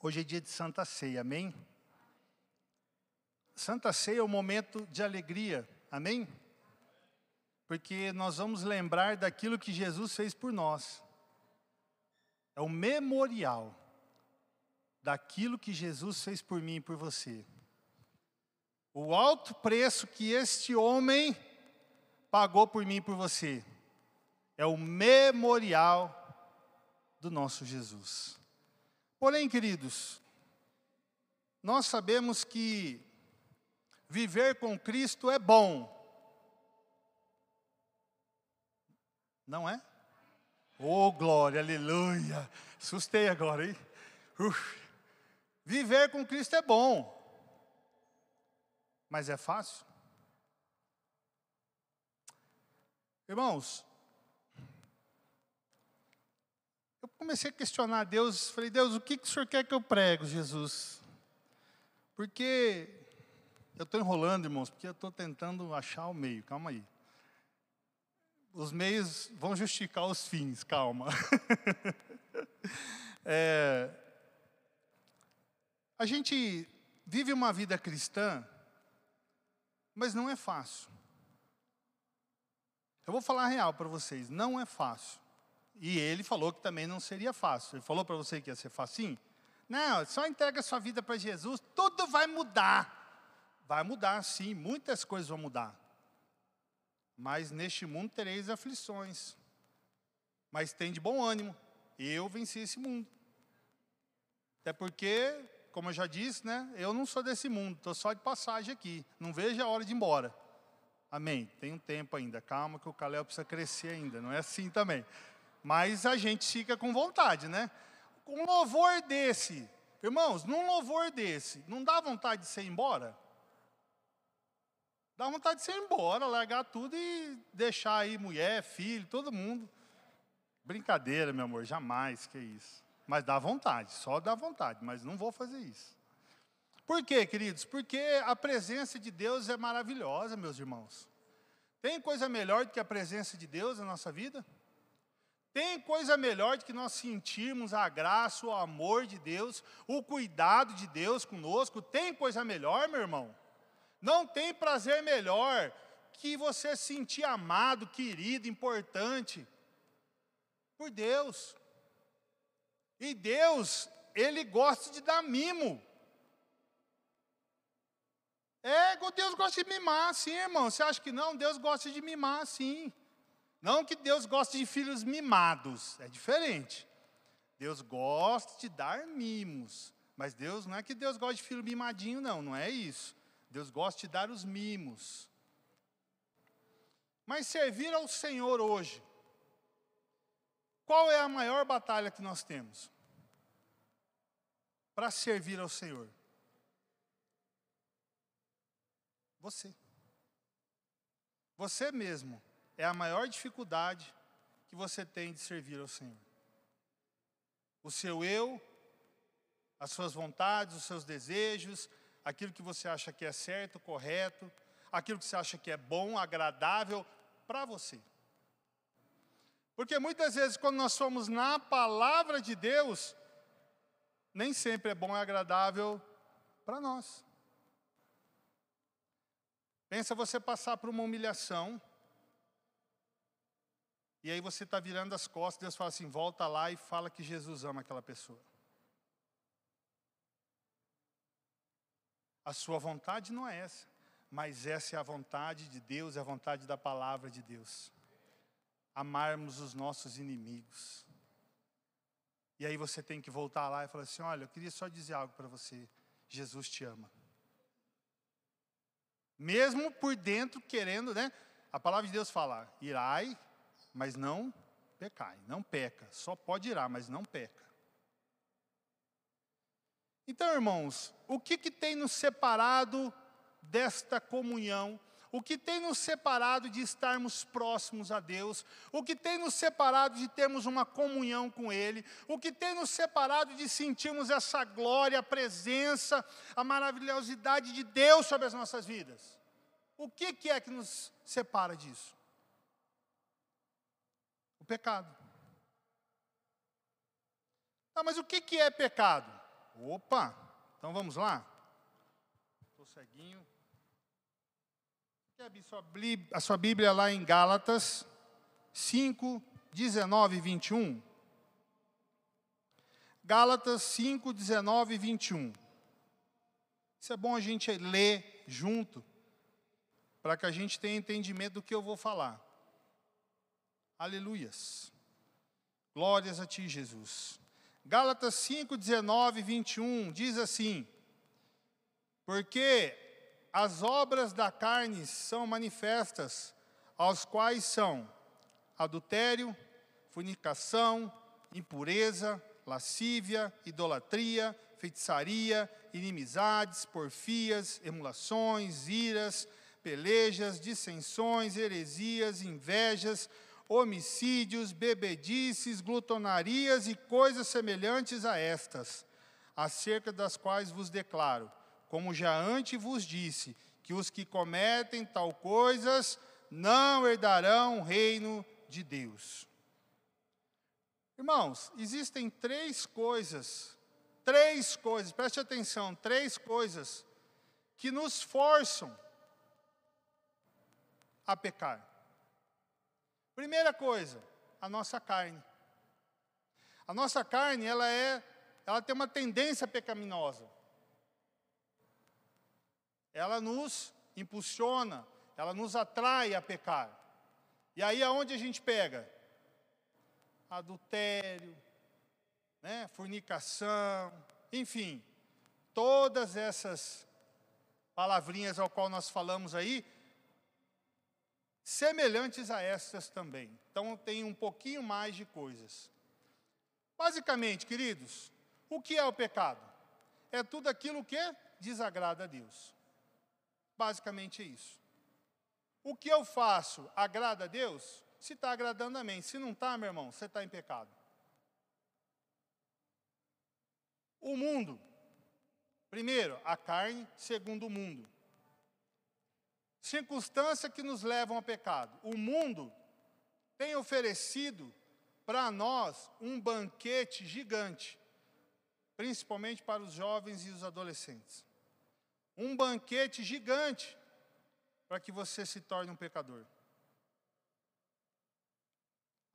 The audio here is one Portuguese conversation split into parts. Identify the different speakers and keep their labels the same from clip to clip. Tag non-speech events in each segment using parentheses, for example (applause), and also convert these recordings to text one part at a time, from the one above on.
Speaker 1: Hoje é dia de Santa Ceia, amém? Santa Ceia é um momento de alegria, amém? Porque nós vamos lembrar daquilo que Jesus fez por nós. É o memorial daquilo que Jesus fez por mim e por você. O alto preço que este homem pagou por mim e por você. É o memorial do nosso Jesus. Porém, queridos, nós sabemos que viver com Cristo é bom. Não é? Oh, glória, aleluia. Assustei agora, hein? Uf. Viver com Cristo é bom. Mas é fácil? Irmãos, eu comecei a questionar Deus, falei, Deus, o que, que o Senhor quer que eu prego, Jesus? Porque eu estou enrolando, irmãos, porque eu estou tentando achar o meio, calma aí. Os meios vão justificar os fins, calma. (laughs) é, a gente vive uma vida cristã, mas não é fácil. Eu vou falar a real para vocês, não é fácil. E ele falou que também não seria fácil. Ele falou para você que ia ser facinho? Não, só entrega sua vida para Jesus, tudo vai mudar. Vai mudar, sim, muitas coisas vão mudar. Mas neste mundo tereis aflições. Mas tem de bom ânimo. Eu venci esse mundo. Até porque, como eu já disse, né? Eu não sou desse mundo, estou só de passagem aqui. Não vejo a hora de ir embora. Amém. Tem um tempo ainda. Calma que o Calel precisa crescer ainda. Não é assim também. Mas a gente fica com vontade, né? Um louvor desse, irmãos, num louvor desse, não dá vontade de ser embora? Dá vontade de ser embora, largar tudo e deixar aí mulher, filho, todo mundo. Brincadeira, meu amor, jamais, que isso. Mas dá vontade, só dá vontade, mas não vou fazer isso. Por quê, queridos? Porque a presença de Deus é maravilhosa, meus irmãos. Tem coisa melhor do que a presença de Deus na nossa vida? Tem coisa melhor do que nós sentirmos a graça, o amor de Deus, o cuidado de Deus conosco? Tem coisa melhor, meu irmão? Não tem prazer melhor que você sentir amado, querido, importante por Deus. E Deus, Ele gosta de dar mimo. É, Deus gosta de mimar, sim, irmão. Você acha que não? Deus gosta de mimar, sim. Não que Deus goste de filhos mimados, é diferente. Deus gosta de dar mimos, mas Deus não é que Deus gosta de filho mimadinho, não, não é isso. Deus gosta de dar os mimos. Mas servir ao Senhor hoje, qual é a maior batalha que nós temos? Para servir ao Senhor. Você. Você mesmo é a maior dificuldade que você tem de servir ao Senhor. O seu eu, as suas vontades, os seus desejos, aquilo que você acha que é certo, correto, aquilo que você acha que é bom, agradável para você. Porque muitas vezes, quando nós somos na palavra de Deus, nem sempre é bom e agradável para nós. Pensa você passar por uma humilhação, e aí você está virando as costas, Deus fala assim: volta lá e fala que Jesus ama aquela pessoa. A sua vontade não é essa, mas essa é a vontade de Deus, é a vontade da palavra de Deus. Amarmos os nossos inimigos. E aí você tem que voltar lá e falar assim: olha, eu queria só dizer algo para você. Jesus te ama. Mesmo por dentro querendo, né? A palavra de Deus fala: irai mas não pecai, não peca. Só pode irar, mas não peca. Então, irmãos, o que, que tem nos separado desta comunhão? O que tem nos separado de estarmos próximos a Deus? O que tem nos separado de termos uma comunhão com Ele? O que tem nos separado de sentirmos essa glória, a presença, a maravilhosidade de Deus sobre as nossas vidas? O que, que é que nos separa disso? Pecado. Ah, mas o que, que é pecado? Opa! Então vamos lá? Estou ceguinho. Quer abrir a sua Bíblia lá em Gálatas 5, 19 e 21? Gálatas 5, 19 e 21. Isso é bom a gente ler junto, para que a gente tenha entendimento do que eu vou falar. Aleluias. Glórias a Ti, Jesus. Gálatas 5, 19 e 21 diz assim: Porque as obras da carne são manifestas, aos quais são adultério, fornicação, impureza, lascívia, idolatria, feitiçaria, inimizades, porfias, emulações, iras, pelejas, dissensões, heresias, invejas, homicídios, bebedices, glutonarias e coisas semelhantes a estas, acerca das quais vos declaro, como já antes vos disse, que os que cometem tal coisas não herdarão o reino de Deus. Irmãos, existem três coisas, três coisas, preste atenção, três coisas que nos forçam a pecar. Primeira coisa, a nossa carne. A nossa carne, ela é, ela tem uma tendência pecaminosa. Ela nos impulsiona, ela nos atrai a pecar. E aí aonde a gente pega? adultério, né, fornicação, enfim, todas essas palavrinhas ao qual nós falamos aí, semelhantes a estas também. Então tem um pouquinho mais de coisas. Basicamente, queridos, o que é o pecado? É tudo aquilo que desagrada a Deus. Basicamente é isso. O que eu faço agrada a Deus? se está agradando, amém. Se não está, meu irmão, você está em pecado. O mundo. Primeiro, a carne. Segundo, o mundo. Circunstâncias que nos levam ao pecado. O mundo tem oferecido para nós um banquete gigante, principalmente para os jovens e os adolescentes. Um banquete gigante para que você se torne um pecador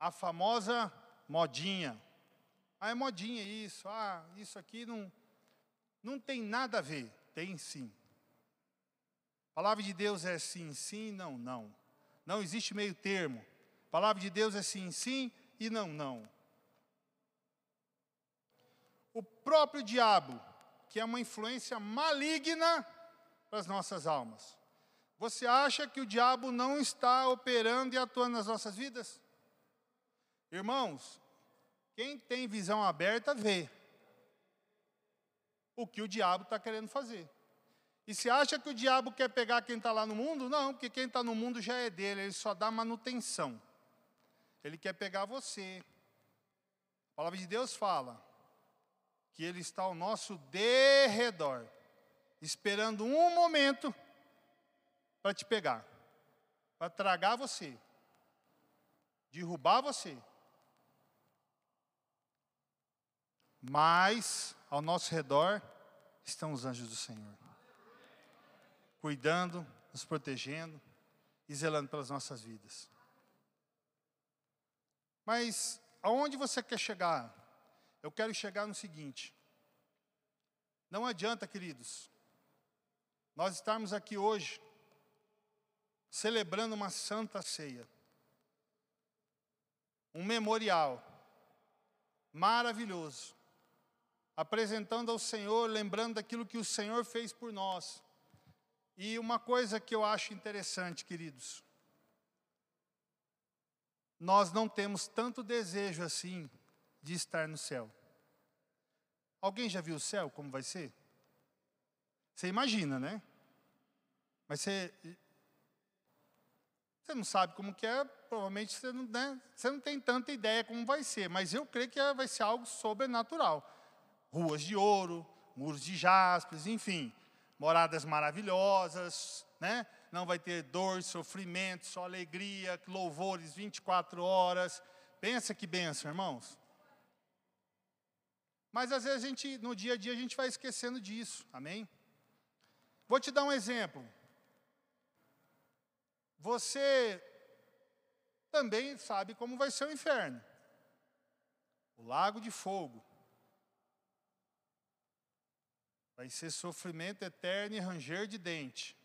Speaker 1: a famosa modinha. Ah, é modinha isso, ah, isso aqui não, não tem nada a ver. Tem sim. Palavra de Deus é sim, sim, não, não. Não existe meio termo. Palavra de Deus é sim, sim e não, não. O próprio diabo, que é uma influência maligna para as nossas almas. Você acha que o diabo não está operando e atuando nas nossas vidas? Irmãos, quem tem visão aberta vê o que o diabo está querendo fazer. E se acha que o diabo quer pegar quem está lá no mundo? Não, porque quem está no mundo já é dele, ele só dá manutenção. Ele quer pegar você. A palavra de Deus fala que ele está ao nosso derredor, esperando um momento para te pegar, para tragar você, derrubar você. mas ao nosso redor estão os anjos do Senhor, cuidando, nos protegendo e zelando pelas nossas vidas. Mas aonde você quer chegar? Eu quero chegar no seguinte: não adianta, queridos, nós estarmos aqui hoje celebrando uma santa ceia, um memorial maravilhoso, apresentando ao Senhor, lembrando daquilo que o Senhor fez por nós. E uma coisa que eu acho interessante, queridos, nós não temos tanto desejo assim de estar no céu. Alguém já viu o céu como vai ser? Você imagina, né? Mas você, você não sabe como que é, provavelmente você não, né? você não tem tanta ideia como vai ser, mas eu creio que vai ser algo sobrenatural ruas de ouro, muros de jaspes, enfim, moradas maravilhosas, né? Não vai ter dor, sofrimento, só alegria, louvores 24 horas. Pensa que benção, irmãos. Mas às vezes a gente, no dia a dia, a gente vai esquecendo disso. Amém? Vou te dar um exemplo. Você também sabe como vai ser o inferno. O lago de fogo. Vai ser sofrimento eterno e ranger de dente.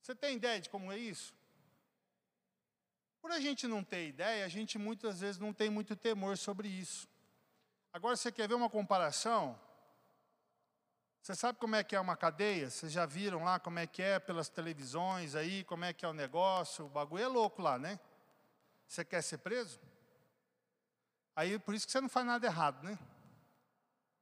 Speaker 1: Você tem ideia de como é isso? Por a gente não ter ideia, a gente muitas vezes não tem muito temor sobre isso. Agora você quer ver uma comparação? Você sabe como é que é uma cadeia? Vocês já viram lá como é que é pelas televisões aí, como é que é o negócio? O bagulho é louco lá, né? Você quer ser preso? Aí por isso que você não faz nada errado, né?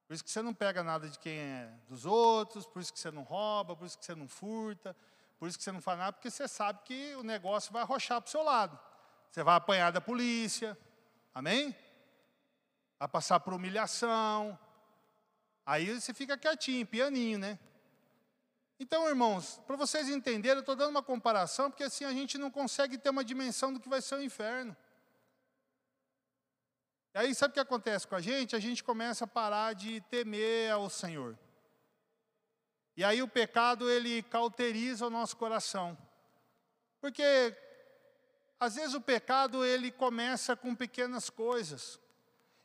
Speaker 1: Por isso que você não pega nada de quem é dos outros, por isso que você não rouba, por isso que você não furta, por isso que você não faz nada, porque você sabe que o negócio vai arrochar para o seu lado. Você vai apanhar da polícia, amém? Vai passar por humilhação. Aí você fica quietinho, pianinho, né? Então, irmãos, para vocês entenderem, eu estou dando uma comparação, porque assim a gente não consegue ter uma dimensão do que vai ser o inferno. E aí, sabe o que acontece com a gente? A gente começa a parar de temer ao Senhor. E aí o pecado, ele cauteriza o nosso coração. Porque, às vezes, o pecado, ele começa com pequenas coisas.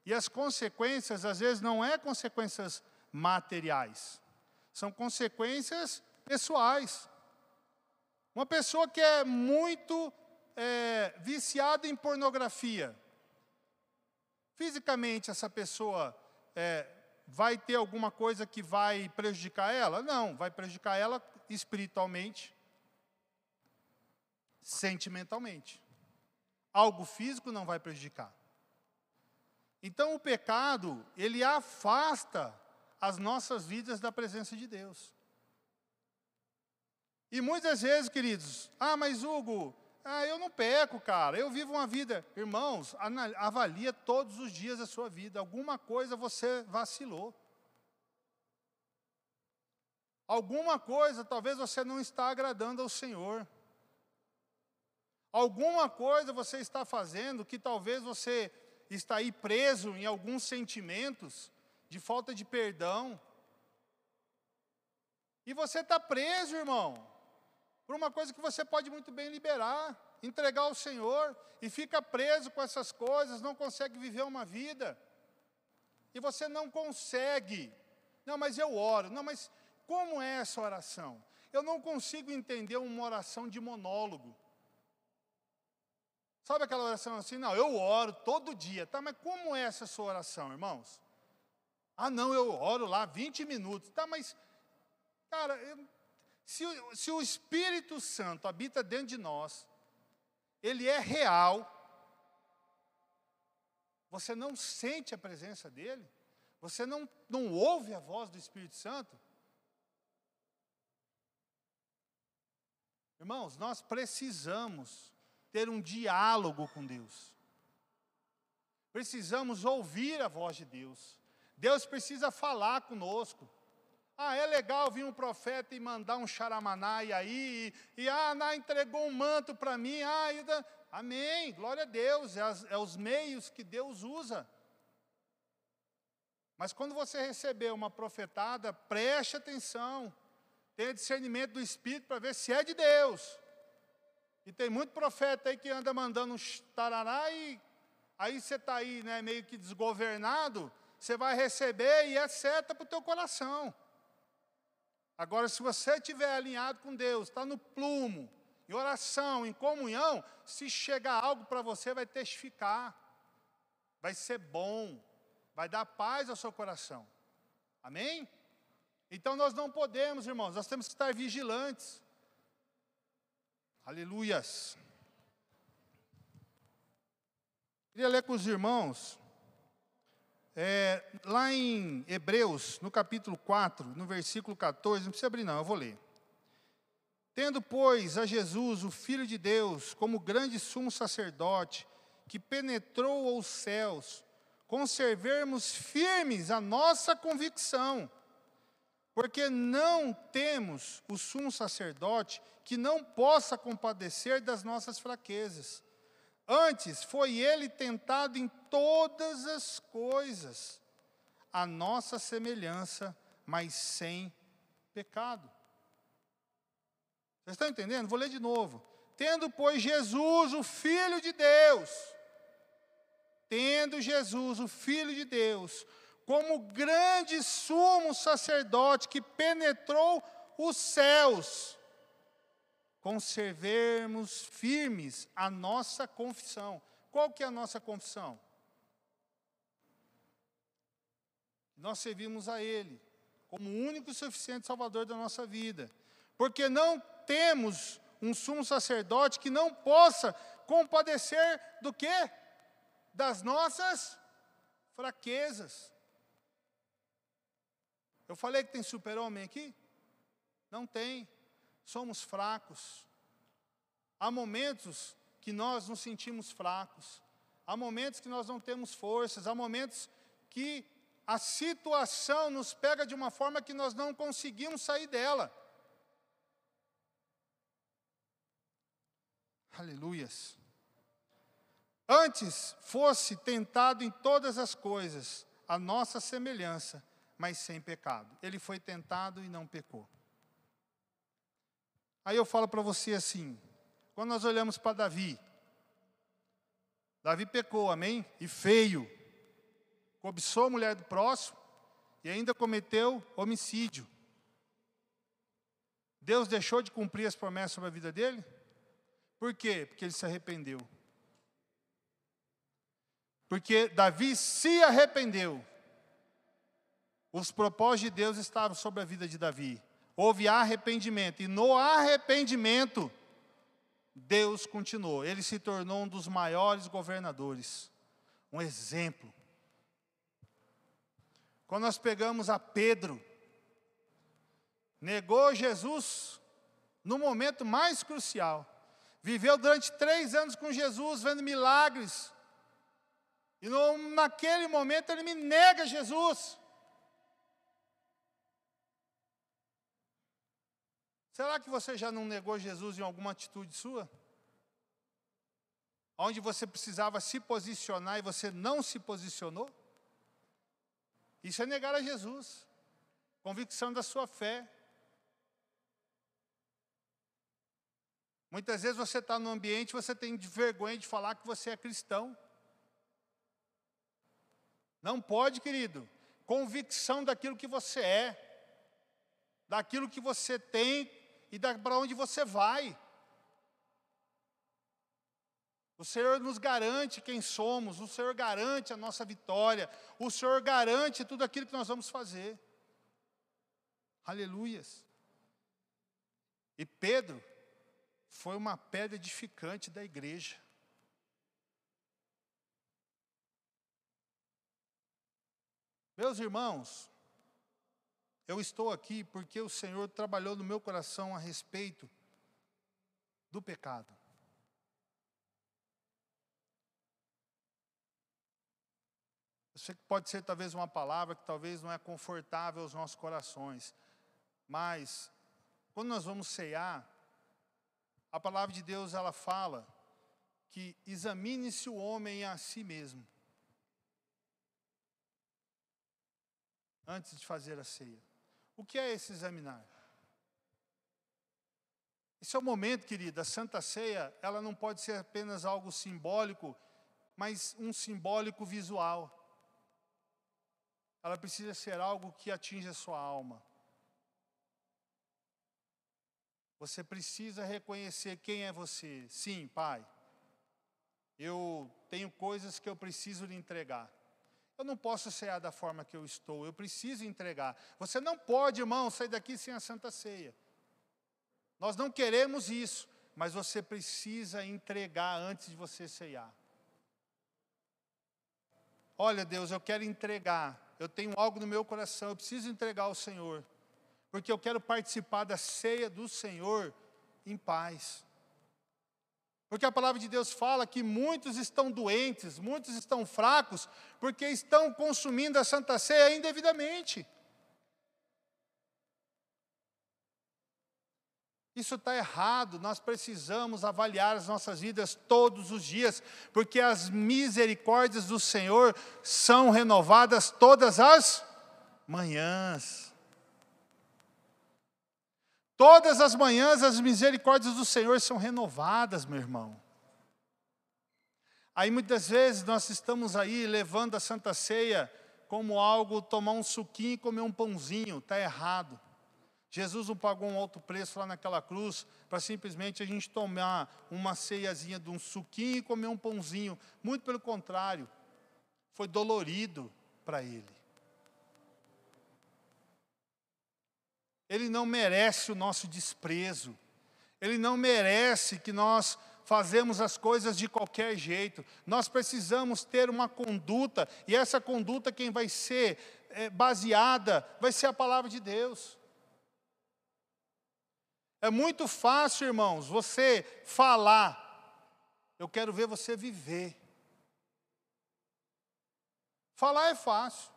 Speaker 1: E as consequências, às vezes, não é consequências materiais. São consequências pessoais. Uma pessoa que é muito é, viciada em pornografia, Fisicamente, essa pessoa é, vai ter alguma coisa que vai prejudicar ela? Não, vai prejudicar ela espiritualmente, sentimentalmente. Algo físico não vai prejudicar. Então o pecado, ele afasta as nossas vidas da presença de Deus. E muitas vezes, queridos, ah, mas Hugo, ah, eu não peco, cara. Eu vivo uma vida. Irmãos, avalia todos os dias a sua vida. Alguma coisa você vacilou. Alguma coisa talvez você não está agradando ao Senhor. Alguma coisa você está fazendo que talvez você está aí preso em alguns sentimentos de falta de perdão. E você está preso, irmão por uma coisa que você pode muito bem liberar, entregar ao Senhor, e fica preso com essas coisas, não consegue viver uma vida. E você não consegue. Não, mas eu oro. Não, mas como é essa oração? Eu não consigo entender uma oração de monólogo. Sabe aquela oração assim? Não, eu oro todo dia. Tá, mas como é essa sua oração, irmãos? Ah, não, eu oro lá 20 minutos. Tá, mas, cara, eu, se, se o Espírito Santo habita dentro de nós, ele é real, você não sente a presença dele, você não, não ouve a voz do Espírito Santo. Irmãos, nós precisamos ter um diálogo com Deus. Precisamos ouvir a voz de Deus. Deus precisa falar conosco. Ah, é legal vir um profeta e mandar um xaramanai aí, e, e ah, Ana entregou um manto para mim, ah, e, amém, glória a Deus, é, as, é os meios que Deus usa. Mas quando você receber uma profetada, preste atenção, tenha discernimento do Espírito para ver se é de Deus. E tem muito profeta aí que anda mandando um tarará e aí você está aí, né, meio que desgovernado, você vai receber e é seta para o teu coração. Agora, se você estiver alinhado com Deus, está no plumo, em oração, em comunhão, se chegar algo para você, vai testificar, vai ser bom, vai dar paz ao seu coração. Amém? Então nós não podemos, irmãos, nós temos que estar vigilantes. Aleluias. Queria ler com os irmãos é, lá em Hebreus, no capítulo 4, no versículo 14, não precisa abrir, não, eu vou ler. Tendo, pois, a Jesus, o Filho de Deus, como grande sumo sacerdote, que penetrou os céus, conservemos firmes a nossa convicção, porque não temos o sumo sacerdote que não possa compadecer das nossas fraquezas Antes foi ele tentado em todas as coisas, a nossa semelhança, mas sem pecado. Vocês estão entendendo? Vou ler de novo. Tendo, pois, Jesus, o Filho de Deus, tendo Jesus, o Filho de Deus, como grande sumo sacerdote que penetrou os céus, conservemos firmes a nossa confissão. Qual que é a nossa confissão? Nós servimos a Ele como o único e suficiente Salvador da nossa vida. Porque não temos um sumo sacerdote que não possa compadecer do quê? Das nossas fraquezas. Eu falei que tem super-homem aqui? Não tem. Somos fracos. Há momentos que nós nos sentimos fracos. Há momentos que nós não temos forças. Há momentos que a situação nos pega de uma forma que nós não conseguimos sair dela. Aleluias. Antes fosse tentado em todas as coisas, a nossa semelhança, mas sem pecado. Ele foi tentado e não pecou. Aí eu falo para você assim: quando nós olhamos para Davi, Davi pecou, amém? E feio cobiçou a mulher do próximo e ainda cometeu homicídio. Deus deixou de cumprir as promessas sobre a vida dele? Por quê? Porque ele se arrependeu. Porque Davi se arrependeu. Os propósitos de Deus estavam sobre a vida de Davi. Houve arrependimento. E no arrependimento, Deus continuou. Ele se tornou um dos maiores governadores. Um exemplo. Quando nós pegamos a Pedro, negou Jesus no momento mais crucial. Viveu durante três anos com Jesus, vendo milagres. E no, naquele momento ele me nega Jesus. Será que você já não negou Jesus em alguma atitude sua? Onde você precisava se posicionar e você não se posicionou? Isso é negar a Jesus. Convicção da sua fé. Muitas vezes você está no ambiente, você tem vergonha de falar que você é cristão. Não pode, querido. Convicção daquilo que você é, daquilo que você tem e para onde você vai. O Senhor nos garante quem somos, o Senhor garante a nossa vitória, o Senhor garante tudo aquilo que nós vamos fazer. Aleluias. E Pedro foi uma pedra edificante da igreja. Meus irmãos, eu estou aqui porque o Senhor trabalhou no meu coração a respeito do pecado. Eu sei que pode ser talvez uma palavra que talvez não é confortável aos nossos corações, mas quando nós vamos cear, a palavra de Deus ela fala que examine-se o homem a si mesmo. Antes de fazer a ceia. O que é esse examinar? Esse é o momento, querida, a Santa Ceia, ela não pode ser apenas algo simbólico, mas um simbólico visual ela precisa ser algo que atinja a sua alma. Você precisa reconhecer quem é você. Sim, Pai, eu tenho coisas que eu preciso lhe entregar. Eu não posso cear da forma que eu estou, eu preciso entregar. Você não pode, irmão, sair daqui sem a Santa Ceia. Nós não queremos isso, mas você precisa entregar antes de você ceiar. Olha, Deus, eu quero entregar eu tenho algo no meu coração, eu preciso entregar ao Senhor, porque eu quero participar da ceia do Senhor em paz. Porque a palavra de Deus fala que muitos estão doentes, muitos estão fracos, porque estão consumindo a Santa Ceia indevidamente. Isso está errado, nós precisamos avaliar as nossas vidas todos os dias, porque as misericórdias do Senhor são renovadas todas as manhãs. Todas as manhãs as misericórdias do Senhor são renovadas, meu irmão. Aí muitas vezes nós estamos aí levando a Santa Ceia como algo, tomar um suquinho e comer um pãozinho, está errado. Jesus não pagou um alto preço lá naquela cruz para simplesmente a gente tomar uma ceiazinha de um suquinho e comer um pãozinho. Muito pelo contrário, foi dolorido para ele. Ele não merece o nosso desprezo. Ele não merece que nós fazemos as coisas de qualquer jeito. Nós precisamos ter uma conduta, e essa conduta, quem vai ser é, baseada, vai ser a palavra de Deus. É muito fácil, irmãos, você falar, eu quero ver você viver. Falar é fácil,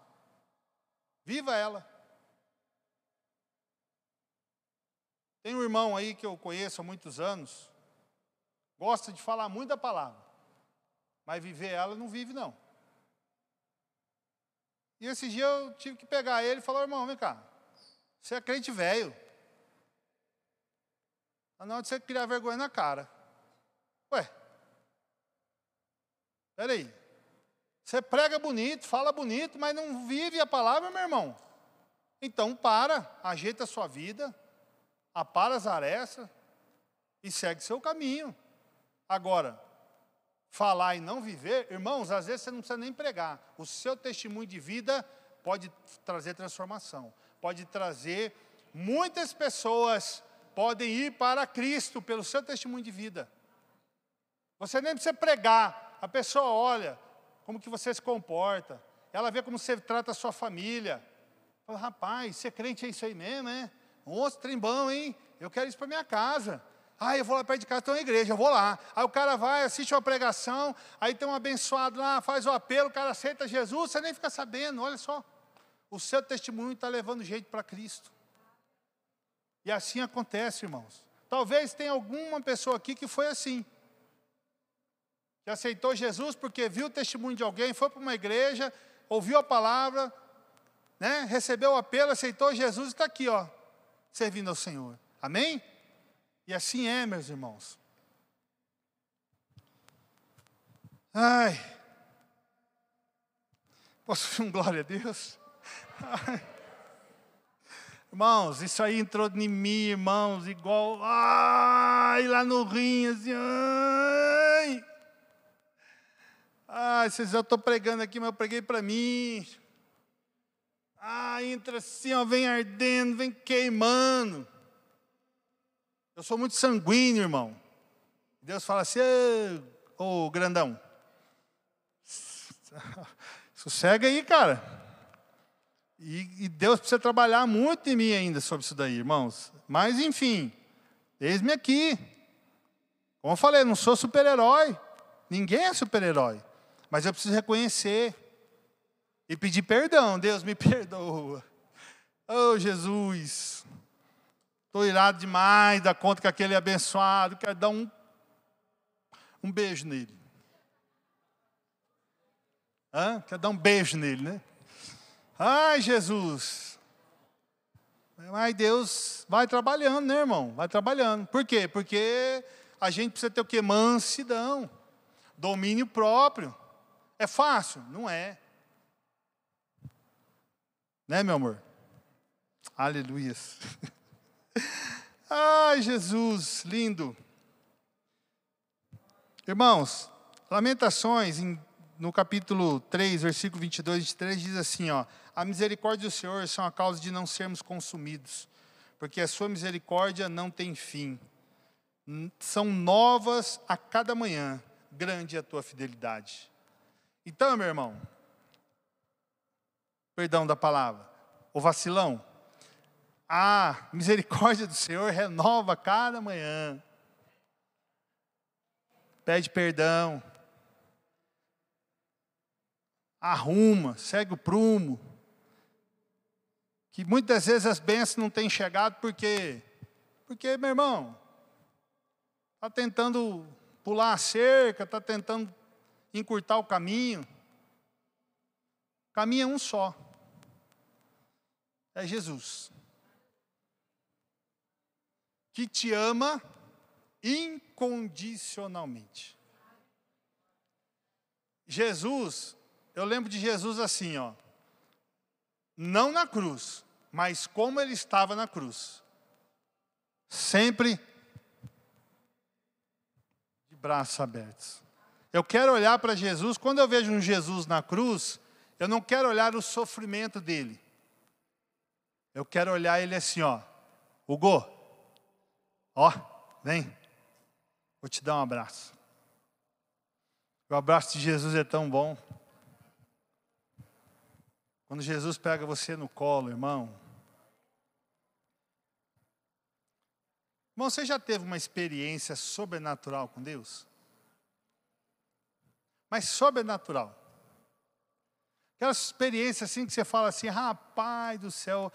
Speaker 1: viva ela. Tem um irmão aí que eu conheço há muitos anos, gosta de falar muito da palavra, mas viver ela não vive, não. E esse dia eu tive que pegar ele e falar, irmão, vem cá, você é crente velho. Tá na hora de você criar vergonha na cara. Ué, peraí. Você prega bonito, fala bonito, mas não vive a palavra, meu irmão. Então para, ajeita a sua vida, apara as arestas e segue seu caminho. Agora, falar e não viver, irmãos, às vezes você não precisa nem pregar. O seu testemunho de vida pode trazer transformação, pode trazer muitas pessoas podem ir para Cristo pelo seu testemunho de vida. Você nem precisa pregar, a pessoa olha como que você se comporta, ela vê como você trata a sua família. Fala, rapaz, ser crente é isso aí mesmo, é? Nossa, trem bom, hein? Eu quero isso para minha casa. Ah, eu vou lá perto de casa, tem uma igreja, eu vou lá. Aí o cara vai, assiste uma pregação, aí tem um abençoado lá, faz o apelo, o cara aceita Jesus, você nem fica sabendo, olha só. O seu testemunho está levando gente para Cristo. E assim acontece, irmãos. Talvez tenha alguma pessoa aqui que foi assim. Que aceitou Jesus porque viu o testemunho de alguém, foi para uma igreja, ouviu a palavra, né, recebeu o apelo, aceitou Jesus e está aqui, ó, servindo ao Senhor. Amém? E assim é, meus irmãos. Ai. Posso ver um glória a Deus? Irmãos, isso aí entrou em mim, irmãos, igual. Ai, lá no rim, assim. Ai. Ai, vocês já estão pregando aqui, mas eu preguei para mim. Ah, entra assim, ó, vem ardendo, vem queimando. Eu sou muito sanguíneo, irmão. Deus fala assim, ô, grandão, (laughs) sossega aí, cara. E, e, Deus precisa trabalhar muito em mim ainda sobre isso daí, irmãos. Mas, enfim, eis-me aqui. Como eu falei, não sou super-herói. Ninguém é super-herói. Mas eu preciso reconhecer e pedir perdão. Deus me (laughs) perdoa. Oh, Jesus. Estou irado demais da conta que aquele é abençoado. Quero dar um, um beijo nele. Hã? Quero dar um beijo nele, né? Ai, Jesus. Mas Deus vai trabalhando, né, irmão? Vai trabalhando. Por quê? Porque a gente precisa ter o quê? Mansidão. Domínio próprio. É fácil? Não é. Né, meu amor? Aleluias. (laughs) Ai, Jesus, lindo. Irmãos, Lamentações, no capítulo 3, versículo 22 e 23, diz assim: ó, A misericórdia do Senhor são a causa de não sermos consumidos, porque a sua misericórdia não tem fim. São novas a cada manhã, grande é a tua fidelidade. Então, meu irmão, perdão da palavra, o vacilão, a misericórdia do Senhor renova cada manhã. Pede perdão. Arruma, segue o prumo. Que muitas vezes as bênçãos não têm chegado porque Porque, meu irmão, está tentando pular a cerca, está tentando encurtar o caminho. O caminho é um só. É Jesus. Que te ama incondicionalmente. Jesus, eu lembro de Jesus assim, ó. Não na cruz, mas como ele estava na cruz. Sempre de braços abertos. Eu quero olhar para Jesus, quando eu vejo um Jesus na cruz, eu não quero olhar o sofrimento dele. Eu quero olhar ele assim, ó. Hugo, ó, vem. Vou te dar um abraço. O abraço de Jesus é tão bom. Quando Jesus pega você no colo, irmão. Irmão, você já teve uma experiência sobrenatural com Deus? Mas sobrenatural. Aquela experiência assim que você fala assim, rapaz do céu,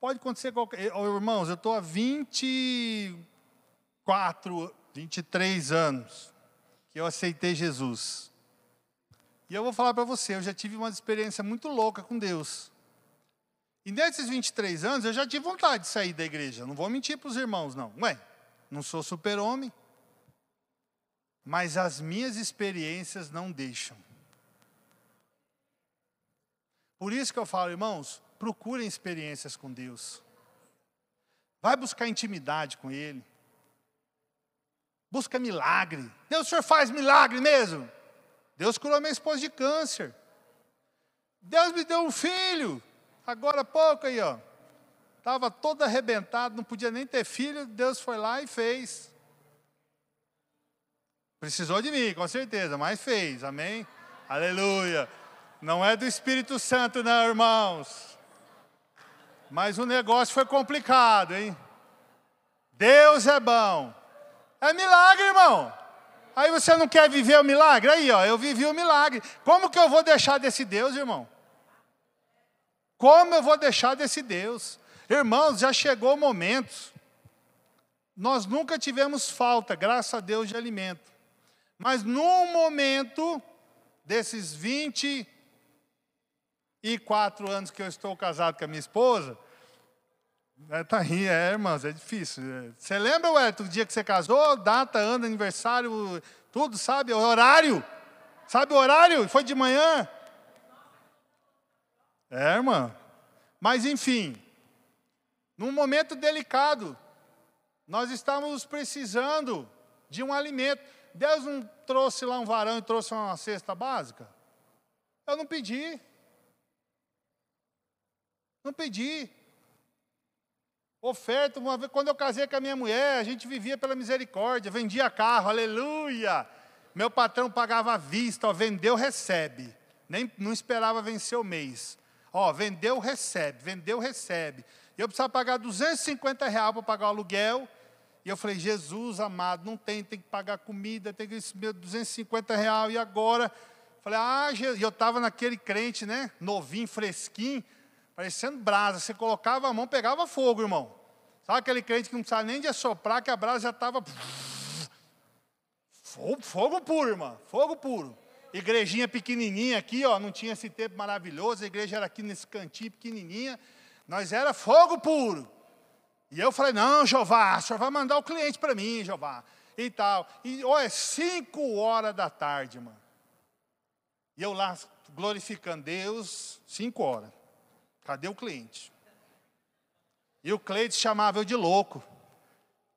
Speaker 1: pode acontecer qualquer. Irmãos, eu estou há 24, 23 anos que eu aceitei Jesus. E eu vou falar para você, eu já tive uma experiência muito louca com Deus. E nesses 23 anos eu já tive vontade de sair da igreja. Não vou mentir para os irmãos, não. Ué, não sou super-homem. Mas as minhas experiências não deixam. Por isso que eu falo, irmãos, procurem experiências com Deus. Vai buscar intimidade com Ele. Busca milagre. Deus, o Senhor faz milagre mesmo? Deus curou minha esposa de câncer. Deus me deu um filho. Agora há pouco aí, ó. Estava todo arrebentado, não podia nem ter filho. Deus foi lá e fez. Precisou de mim, com certeza, mas fez. Amém? Aleluia. Não é do Espírito Santo, não, irmãos. Mas o negócio foi complicado, hein? Deus é bom. É milagre, irmão. Aí você não quer viver o milagre? Aí, ó, eu vivi o milagre. Como que eu vou deixar desse Deus, irmão? Como eu vou deixar desse Deus? Irmãos, já chegou o momento. Nós nunca tivemos falta, graças a Deus, de alimento. Mas num momento desses 24 anos que eu estou casado com a minha esposa, é, tá rindo, é, irmãos, é difícil. Você lembra, ué, do dia que você casou? Data, ano, aniversário, tudo, sabe? Horário. Sabe o horário? Foi de manhã? É, irmã. Mas, enfim, num momento delicado, nós estamos precisando de um alimento. Deus não trouxe lá um varão e trouxe uma cesta básica? Eu não pedi. Não pedi. Oferta, uma vez, quando eu casei com a minha mulher, a gente vivia pela misericórdia, vendia carro, aleluia. Meu patrão pagava à vista, ó, vendeu, recebe. Nem, não esperava vencer o mês. Ó, vendeu, recebe, vendeu, recebe. Eu precisava pagar 250 reais para pagar o aluguel. E eu falei, Jesus amado, não tem, tem que pagar comida, tem que meu 250 reais. E agora? Falei, ah, e eu estava naquele crente, né? Novinho, fresquinho parecendo brasa. Você colocava a mão, pegava fogo, irmão. Sabe aquele crente que não precisava nem de assoprar, que a brasa já estava. Fogo, fogo puro, irmão. Fogo puro. Igrejinha pequenininha aqui, ó, não tinha esse tempo maravilhoso. A igreja era aqui nesse cantinho pequenininha. Nós era fogo puro. E eu falei: não, Jeová, o senhor vai mandar o cliente para mim, Jeová. E tal. E, olha, é cinco horas da tarde, irmão. E eu lá glorificando Deus, cinco horas. Cadê o cliente? E o Cleiton chamava eu de louco.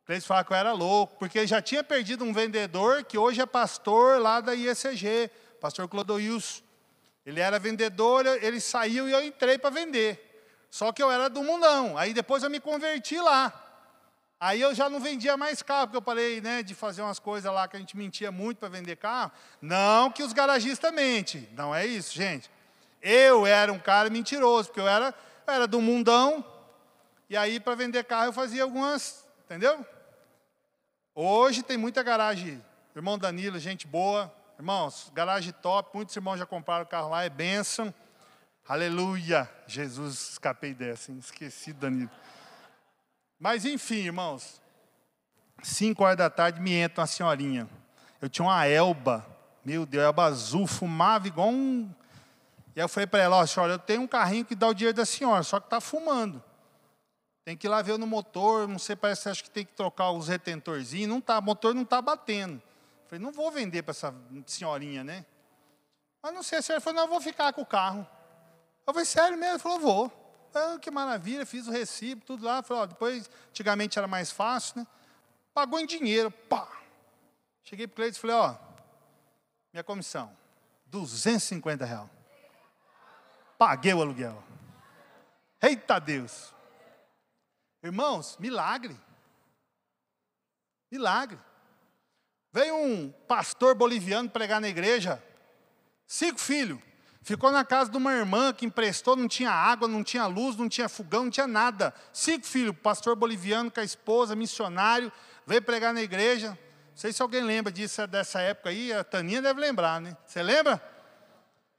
Speaker 1: O Cleiton falava que eu era louco, porque ele já tinha perdido um vendedor que hoje é pastor lá da IECG, pastor Clodoilson. Ele era vendedor, ele saiu e eu entrei para vender. Só que eu era do mundão. Aí depois eu me converti lá. Aí eu já não vendia mais carro, porque eu parei né, de fazer umas coisas lá que a gente mentia muito para vender carro. Não que os garagistas mentem. Não é isso, gente. Eu era um cara mentiroso, porque eu era, eu era do mundão, e aí para vender carro eu fazia algumas, entendeu? Hoje tem muita garagem, irmão Danilo, gente boa, irmãos, garagem top, muitos irmãos já compraram o carro lá, é bênção. Aleluia! Jesus, escapei dessa, hein? esqueci Danilo. Mas enfim, irmãos, 5 horas da tarde, me entra uma senhorinha. Eu tinha uma Elba, meu Deus, Elba azul, fumava igual um. E aí eu falei para ela: Ó, senhora, eu tenho um carrinho que dá o dinheiro da senhora, só que está fumando. Tem que ir lá ver no motor, não sei, parece acho que tem que trocar os retentorzinhos, não tá, o motor não está batendo. Falei, não vou vender para essa senhorinha, né? Mas não sei, a senhora falou, não, eu vou ficar com o carro. Eu falei, sério mesmo? Ele falou, vou. Ah, que maravilha, fiz o recibo, tudo lá. Falei, depois, antigamente era mais fácil, né? Pagou em dinheiro, pá. Cheguei para o cliente e falei, ó, minha comissão, 250 reais. Paguei o aluguel. Eita Deus. Irmãos, milagre. Milagre. Veio um pastor boliviano pregar na igreja, cinco filhos. Ficou na casa de uma irmã que emprestou, não tinha água, não tinha luz, não tinha fogão, não tinha nada. Cinco filhos, pastor boliviano com a esposa, missionário, veio pregar na igreja. Não sei se alguém lembra disso dessa época aí, a Taninha deve lembrar, né? Você lembra?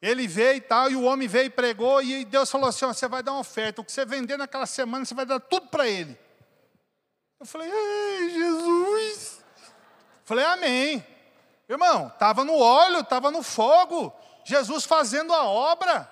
Speaker 1: Ele veio e tal, e o homem veio e pregou, e Deus falou assim: você vai dar uma oferta, o que você vender naquela semana, você vai dar tudo para ele. Eu falei, ei, Jesus. Falei, amém. Irmão, estava no óleo, estava no fogo, Jesus fazendo a obra.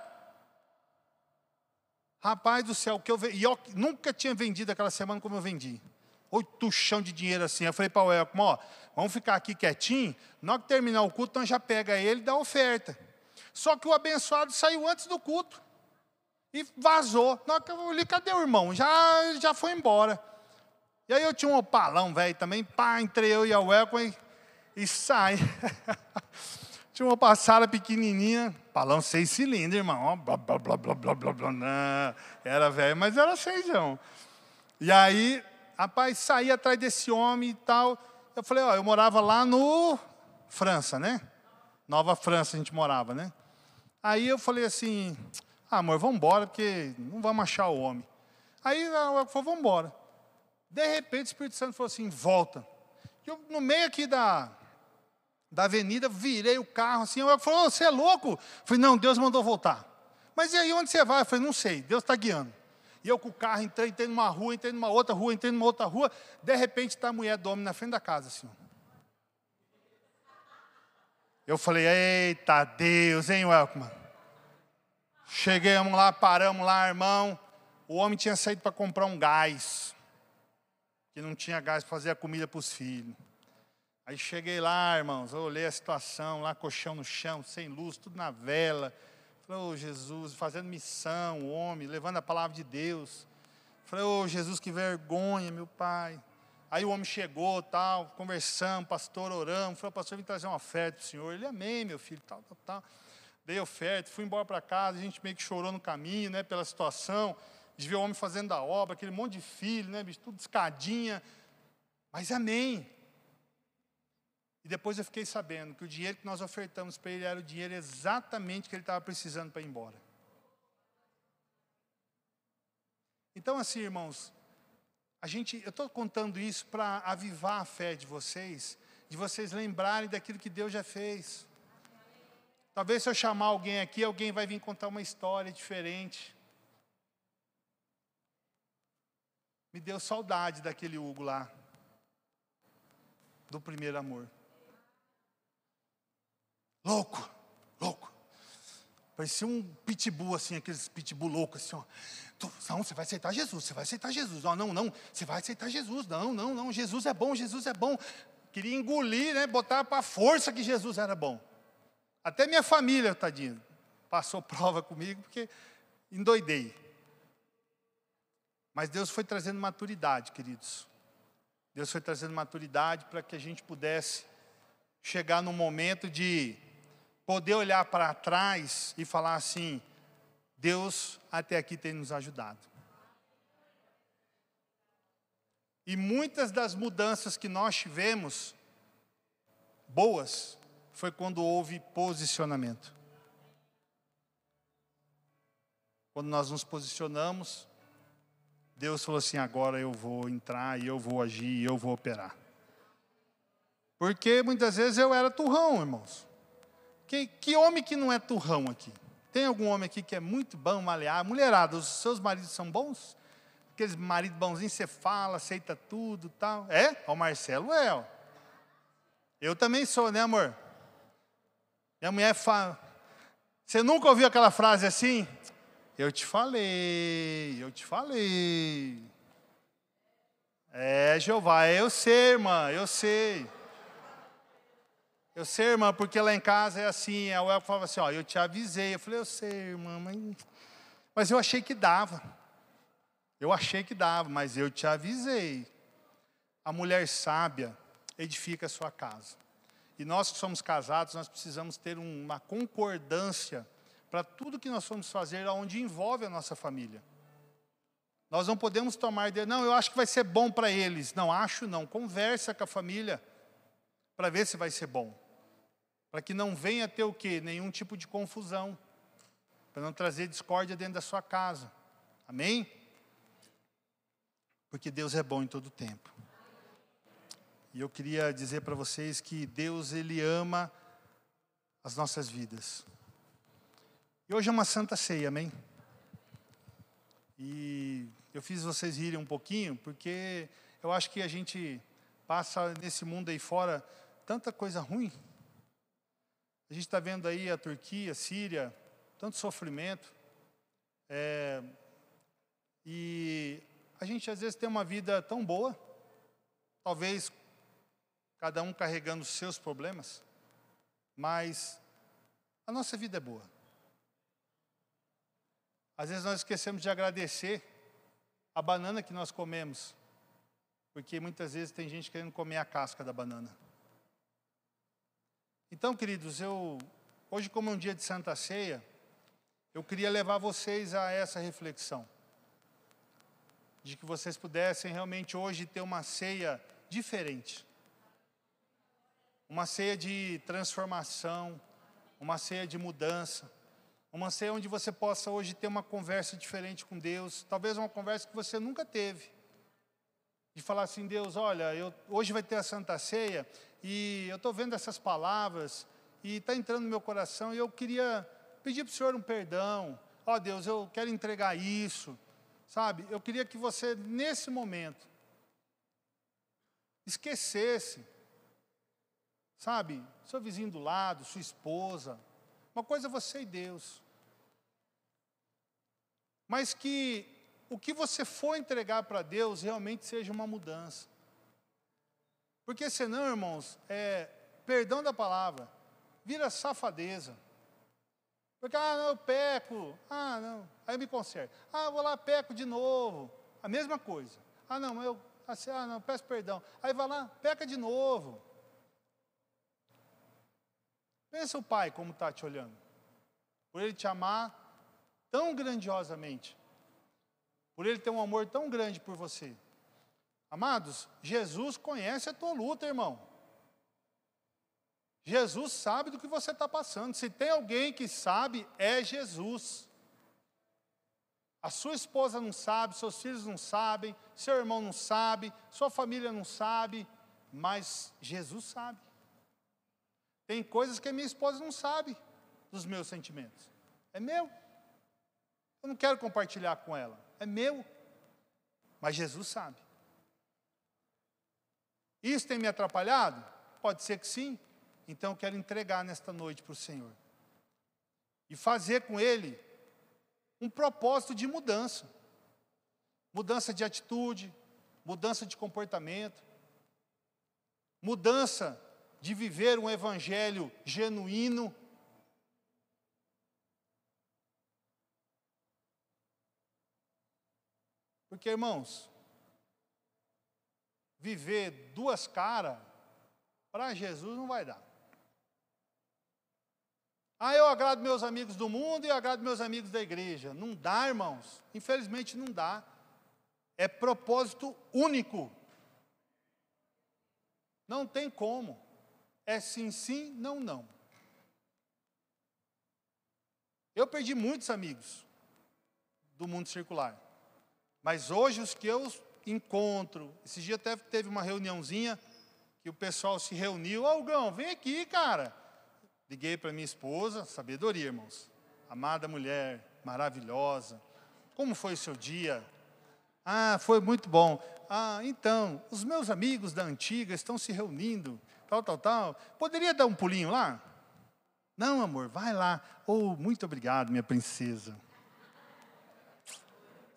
Speaker 1: Rapaz do céu, que eu, e eu nunca tinha vendido aquela semana como eu vendi. Oito chão de dinheiro assim. Eu falei para o Elco, ó, vamos ficar aqui quietinho, na hora que terminar o culto, nós já pega ele e dá oferta. Só que o abençoado saiu antes do culto. E vazou. Na hora que eu li, cadê o irmão? Já, já foi embora. E aí eu tinha um opalão, velho, também. Pá, entrei eu e a Welcome e, e sai. (laughs) tinha uma passada pequenininha. Palão seis cilindros, irmão. Blá, blá, blá, blá, blá, blá, blá. Era velho, mas era seisão. E aí, rapaz, saí atrás desse homem e tal. Eu falei, ó, eu morava lá no França, né? Nova França a gente morava, né? Aí eu falei assim, ah, amor, vamos embora, porque não vamos achar o homem. Aí ela falou, vamos embora. De repente o Espírito Santo falou assim, volta. E eu, no meio aqui da, da avenida, virei o carro assim, eu falou, você é louco? Eu falei, não, Deus mandou voltar. Mas e aí, onde você vai? Eu falei, não sei, Deus está guiando. E eu com o carro entrei, entrei numa rua, entrei numa outra rua, entrei numa outra rua. De repente está a mulher do homem na frente da casa, assim. Eu falei, eita Deus, hein, Welcome? Chegamos lá, paramos lá, irmão. O homem tinha saído para comprar um gás, que não tinha gás para fazer a comida para os filhos. Aí cheguei lá, irmãos, olhei a situação, lá colchão no chão, sem luz, tudo na vela. Falei, oh Jesus, fazendo missão, o homem, levando a palavra de Deus. Falei, oh Jesus, que vergonha, meu pai. Aí o homem chegou, tal, conversamos, pastor, oramos. Falei, pastor, vim trazer uma oferta para o senhor. Ele, amém, meu filho, tal, tal, tal. Dei oferta, fui embora para casa, a gente meio que chorou no caminho, né, pela situação, de ver o homem fazendo a obra, aquele monte de filho, né, bicho, tudo escadinha. Mas amém. E depois eu fiquei sabendo que o dinheiro que nós ofertamos para ele era o dinheiro exatamente que ele estava precisando para ir embora. Então, assim, irmãos, a gente, eu estou contando isso para avivar a fé de vocês, de vocês lembrarem daquilo que Deus já fez. Talvez se eu chamar alguém aqui, alguém vai vir contar uma história diferente. Me deu saudade daquele Hugo lá, do primeiro amor. Louco, louco. Parecia um pitbull assim, aqueles pitbull loucos assim, ó. Não, você vai aceitar Jesus, você vai aceitar Jesus. Não, não, não, você vai aceitar Jesus. Não, não, não, Jesus é bom, Jesus é bom. Queria engolir, né, botar para força que Jesus era bom. Até minha família, tadinho, passou prova comigo porque endoidei. Mas Deus foi trazendo maturidade, queridos. Deus foi trazendo maturidade para que a gente pudesse chegar no momento de poder olhar para trás e falar assim: Deus até aqui tem nos ajudado. E muitas das mudanças que nós tivemos, boas, foi quando houve posicionamento. Quando nós nos posicionamos, Deus falou assim: agora eu vou entrar e eu vou agir e eu vou operar. Porque muitas vezes eu era turrão, irmãos. Que, que homem que não é turrão aqui? Tem algum homem aqui que é muito bom malear? Mulherada, os seus maridos são bons? aqueles marido bonzinho, você fala, aceita tudo tal. É? O Marcelo é, ó. Eu também sou, né, amor? Minha mulher fala. Você nunca ouviu aquela frase assim? Eu te falei, eu te falei. É, Jeová, eu sei, irmã, eu sei. Eu sei, irmã, porque lá em casa é assim. A Uel falava assim: Ó, eu te avisei. Eu falei: Eu sei, irmã, mas, mas eu achei que dava. Eu achei que dava, mas eu te avisei. A mulher sábia edifica a sua casa. E nós que somos casados, nós precisamos ter uma concordância para tudo que nós vamos fazer, onde envolve a nossa família. Nós não podemos tomar de, não, eu acho que vai ser bom para eles. Não, acho não. Conversa com a família para ver se vai ser bom. Para que não venha ter o quê? Nenhum tipo de confusão. Para não trazer discórdia dentro da sua casa. Amém? porque Deus é bom em todo tempo. E eu queria dizer para vocês que Deus ele ama as nossas vidas. E hoje é uma santa ceia, amém? E eu fiz vocês rirem um pouquinho, porque eu acho que a gente passa nesse mundo aí fora tanta coisa ruim. A gente está vendo aí a Turquia, a Síria, tanto sofrimento. É, e a gente às vezes tem uma vida tão boa, talvez cada um carregando os seus problemas, mas a nossa vida é boa. Às vezes nós esquecemos de agradecer a banana que nós comemos, porque muitas vezes tem gente querendo comer a casca da banana. Então, queridos, eu hoje como é um dia de Santa Ceia, eu queria levar vocês a essa reflexão de que vocês pudessem realmente hoje ter uma ceia diferente. Uma ceia de transformação, uma ceia de mudança, uma ceia onde você possa hoje ter uma conversa diferente com Deus, talvez uma conversa que você nunca teve. De falar assim, Deus, olha, eu, hoje vai ter a Santa Ceia e eu estou vendo essas palavras e está entrando no meu coração e eu queria pedir para o Senhor um perdão. Ó oh, Deus, eu quero entregar isso. Sabe, eu queria que você, nesse momento, esquecesse, sabe, seu vizinho do lado, sua esposa, uma coisa é você e Deus. Mas que o que você for entregar para Deus realmente seja uma mudança. Porque senão, irmãos, é, perdão da palavra, vira safadeza. Porque, ah, não, eu peco. Ah, não. Aí eu me conserto. Ah, vou lá, peco de novo. A mesma coisa. Ah, não, eu, assim, ah, não, peço perdão. Aí vai lá, peca de novo. Pensa o pai como está te olhando. Por ele te amar tão grandiosamente. Por ele ter um amor tão grande por você. Amados, Jesus conhece a tua luta, irmão. Jesus sabe do que você está passando. Se tem alguém que sabe, é Jesus. A sua esposa não sabe, seus filhos não sabem, seu irmão não sabe, sua família não sabe, mas Jesus sabe. Tem coisas que a minha esposa não sabe dos meus sentimentos. É meu. Eu não quero compartilhar com ela. É meu. Mas Jesus sabe. Isso tem me atrapalhado? Pode ser que sim. Então eu quero entregar nesta noite para o Senhor. E fazer com Ele um propósito de mudança. Mudança de atitude, mudança de comportamento, mudança de viver um evangelho genuíno. Porque, irmãos, viver duas caras, para Jesus não vai dar. Ah, eu agrado meus amigos do mundo e eu agrado meus amigos da igreja. Não dá, irmãos. Infelizmente não dá. É propósito único. Não tem como. É sim, sim, não, não. Eu perdi muitos amigos do mundo circular. Mas hoje os que eu encontro, esse dia até teve uma reuniãozinha que o pessoal se reuniu. Algão, vem aqui, cara. Liguei para minha esposa, sabedoria, irmãos. Amada mulher, maravilhosa. Como foi o seu dia? Ah, foi muito bom. Ah, então, os meus amigos da antiga estão se reunindo, tal, tal, tal. Poderia dar um pulinho lá? Não, amor, vai lá. Oh, muito obrigado, minha princesa.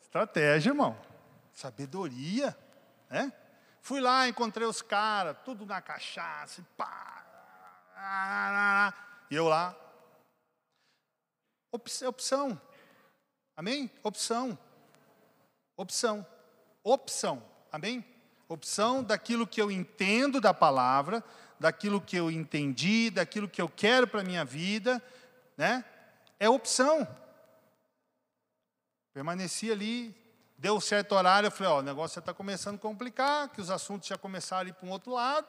Speaker 1: Estratégia, irmão. Sabedoria, né? Fui lá, encontrei os caras, tudo na cachaça, pá. E eu lá. Opção. Amém? Opção. Opção. Opção. Amém? Opção daquilo que eu entendo da palavra, daquilo que eu entendi, daquilo que eu quero para a minha vida, né? É opção. Permaneci ali, deu certo horário, eu falei, ó, o negócio já está começando a complicar, que os assuntos já começaram a ir para um outro lado.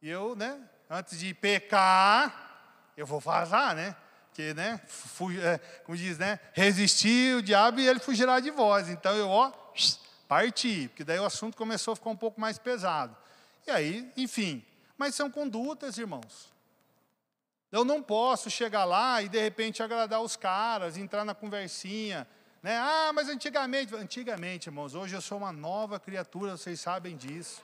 Speaker 1: E eu, né, antes de pecar, eu vou vazar, né? Porque, né, fui, é, como diz, né, resistir o diabo e ele fugirá de vós. Então eu, ó, parti, porque daí o assunto começou a ficar um pouco mais pesado. E aí, enfim, mas são condutas, irmãos. Eu não posso chegar lá e de repente agradar os caras, entrar na conversinha, né? Ah, mas antigamente, antigamente, irmãos, hoje eu sou uma nova criatura, vocês sabem disso.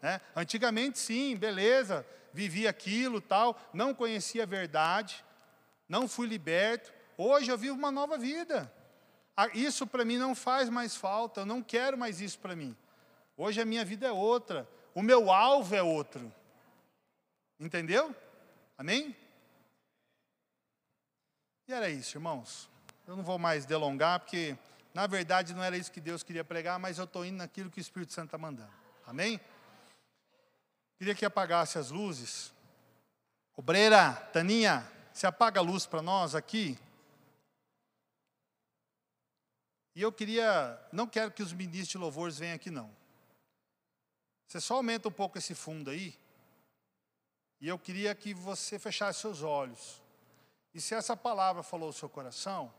Speaker 1: Né? Antigamente, sim, beleza, vivi aquilo, tal, não conhecia a verdade, não fui liberto. Hoje eu vivo uma nova vida. Ah, isso para mim não faz mais falta, eu não quero mais isso para mim. Hoje a minha vida é outra, o meu alvo é outro. Entendeu? Amém? E era isso, irmãos. Eu não vou mais delongar, porque na verdade não era isso que Deus queria pregar, mas eu estou indo naquilo que o Espírito Santo está mandando. Amém? Queria que apagasse as luzes. Obreira, Taninha, se apaga a luz para nós aqui. E eu queria, não quero que os ministros de louvores venham aqui não. Você só aumenta um pouco esse fundo aí. E eu queria que você fechasse seus olhos. E se essa palavra falou o seu coração,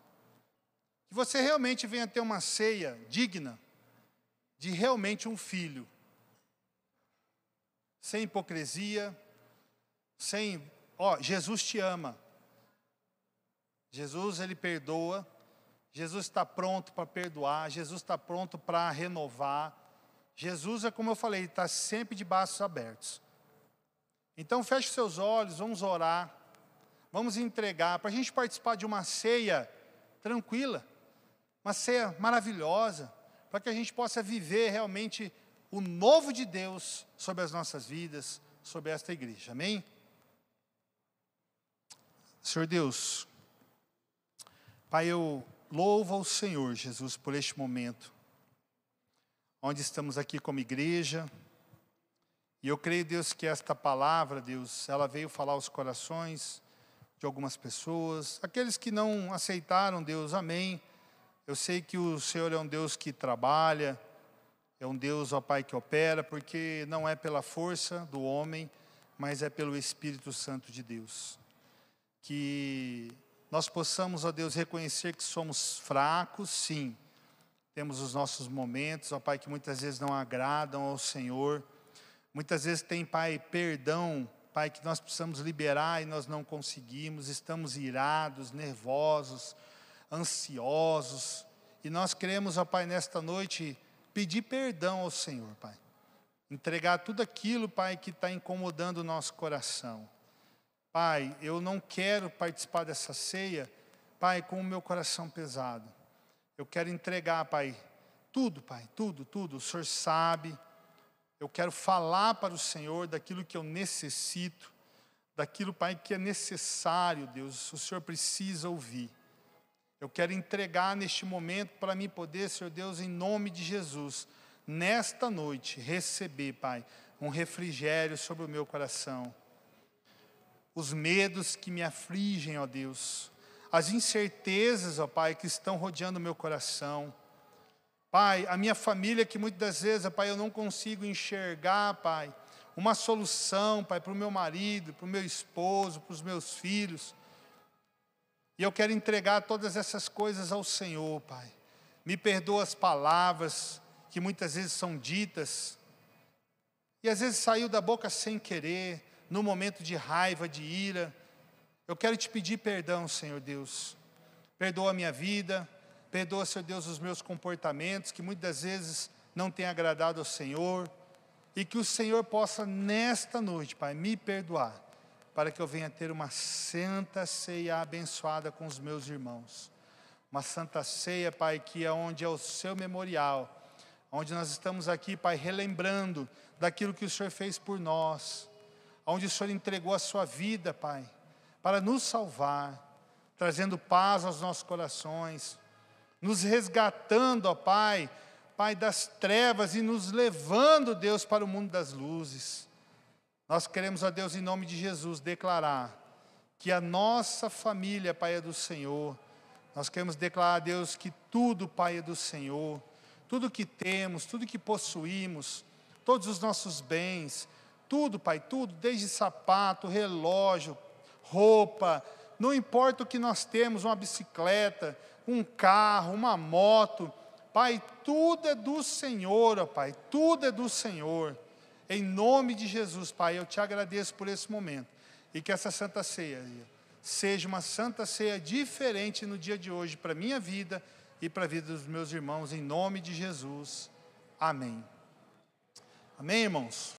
Speaker 1: que você realmente venha ter uma ceia digna de realmente um filho. Sem hipocrisia, sem, ó, Jesus te ama. Jesus ele perdoa, Jesus está pronto para perdoar, Jesus está pronto para renovar. Jesus é como eu falei, está sempre de braços abertos. Então feche seus olhos, vamos orar, vamos entregar, para a gente participar de uma ceia tranquila, uma ceia maravilhosa, para que a gente possa viver realmente o novo de Deus sobre as nossas vidas, sobre esta igreja. Amém? Senhor Deus, Pai, eu louvo ao Senhor Jesus por este momento, onde estamos aqui como igreja, e eu creio, Deus, que esta palavra, Deus, ela veio falar aos corações de algumas pessoas, aqueles que não aceitaram, Deus, amém. Eu sei que o Senhor é um Deus que trabalha, é um Deus, ó Pai, que opera, porque não é pela força do homem, mas é pelo Espírito Santo de Deus. Que nós possamos, ó Deus, reconhecer que somos fracos, sim. Temos os nossos momentos, ó Pai, que muitas vezes não agradam ao Senhor. Muitas vezes tem, Pai, perdão, Pai, que nós precisamos liberar e nós não conseguimos. Estamos irados, nervosos, ansiosos. E nós queremos, ó Pai, nesta noite, pedir perdão ao Senhor, Pai. Entregar tudo aquilo, Pai, que está incomodando o nosso coração. Pai, eu não quero participar dessa ceia, Pai, com o meu coração pesado. Eu quero entregar, Pai, tudo, Pai, tudo, tudo. O Senhor sabe. Eu quero falar para o Senhor daquilo que eu necessito, daquilo, Pai, que é necessário, Deus. O Senhor precisa ouvir. Eu quero entregar neste momento para mim poder, Senhor Deus, em nome de Jesus, nesta noite, receber, Pai, um refrigério sobre o meu coração os medos que me afligem, ó Deus, as incertezas, ó Pai, que estão rodeando o meu coração. Pai, a minha família que muitas das vezes, ó Pai, eu não consigo enxergar, Pai, uma solução, Pai, para o meu marido, para o meu esposo, para os meus filhos. E eu quero entregar todas essas coisas ao Senhor, Pai. Me perdoa as palavras que muitas vezes são ditas, e às vezes saiu da boca sem querer, no momento de raiva, de ira. Eu quero te pedir perdão, Senhor Deus. Perdoa a minha vida, Perdoa, Senhor Deus, os meus comportamentos, que muitas vezes não têm agradado ao Senhor. E que o Senhor possa, nesta noite, Pai, me perdoar, para que eu venha ter uma santa ceia abençoada com os meus irmãos. Uma santa ceia, Pai, que é onde é o seu memorial, onde nós estamos aqui, Pai, relembrando daquilo que o Senhor fez por nós, onde o Senhor entregou a sua vida, Pai, para nos salvar, trazendo paz aos nossos corações, nos resgatando, ó Pai, Pai das trevas e nos levando, Deus, para o mundo das luzes. Nós queremos, ó Deus, em nome de Jesus, declarar que a nossa família, Pai, é do Senhor. Nós queremos declarar, Deus, que tudo, Pai, é do Senhor. Tudo que temos, tudo que possuímos, todos os nossos bens, tudo, Pai, tudo, desde sapato, relógio, roupa, não importa o que nós temos, uma bicicleta, um carro, uma moto, Pai, tudo é do Senhor, ó Pai, tudo é do Senhor. Em nome de Jesus, Pai, eu te agradeço por esse momento. E que essa santa ceia seja uma santa ceia diferente no dia de hoje para a minha vida e para a vida dos meus irmãos, em nome de Jesus. Amém. Amém, irmãos?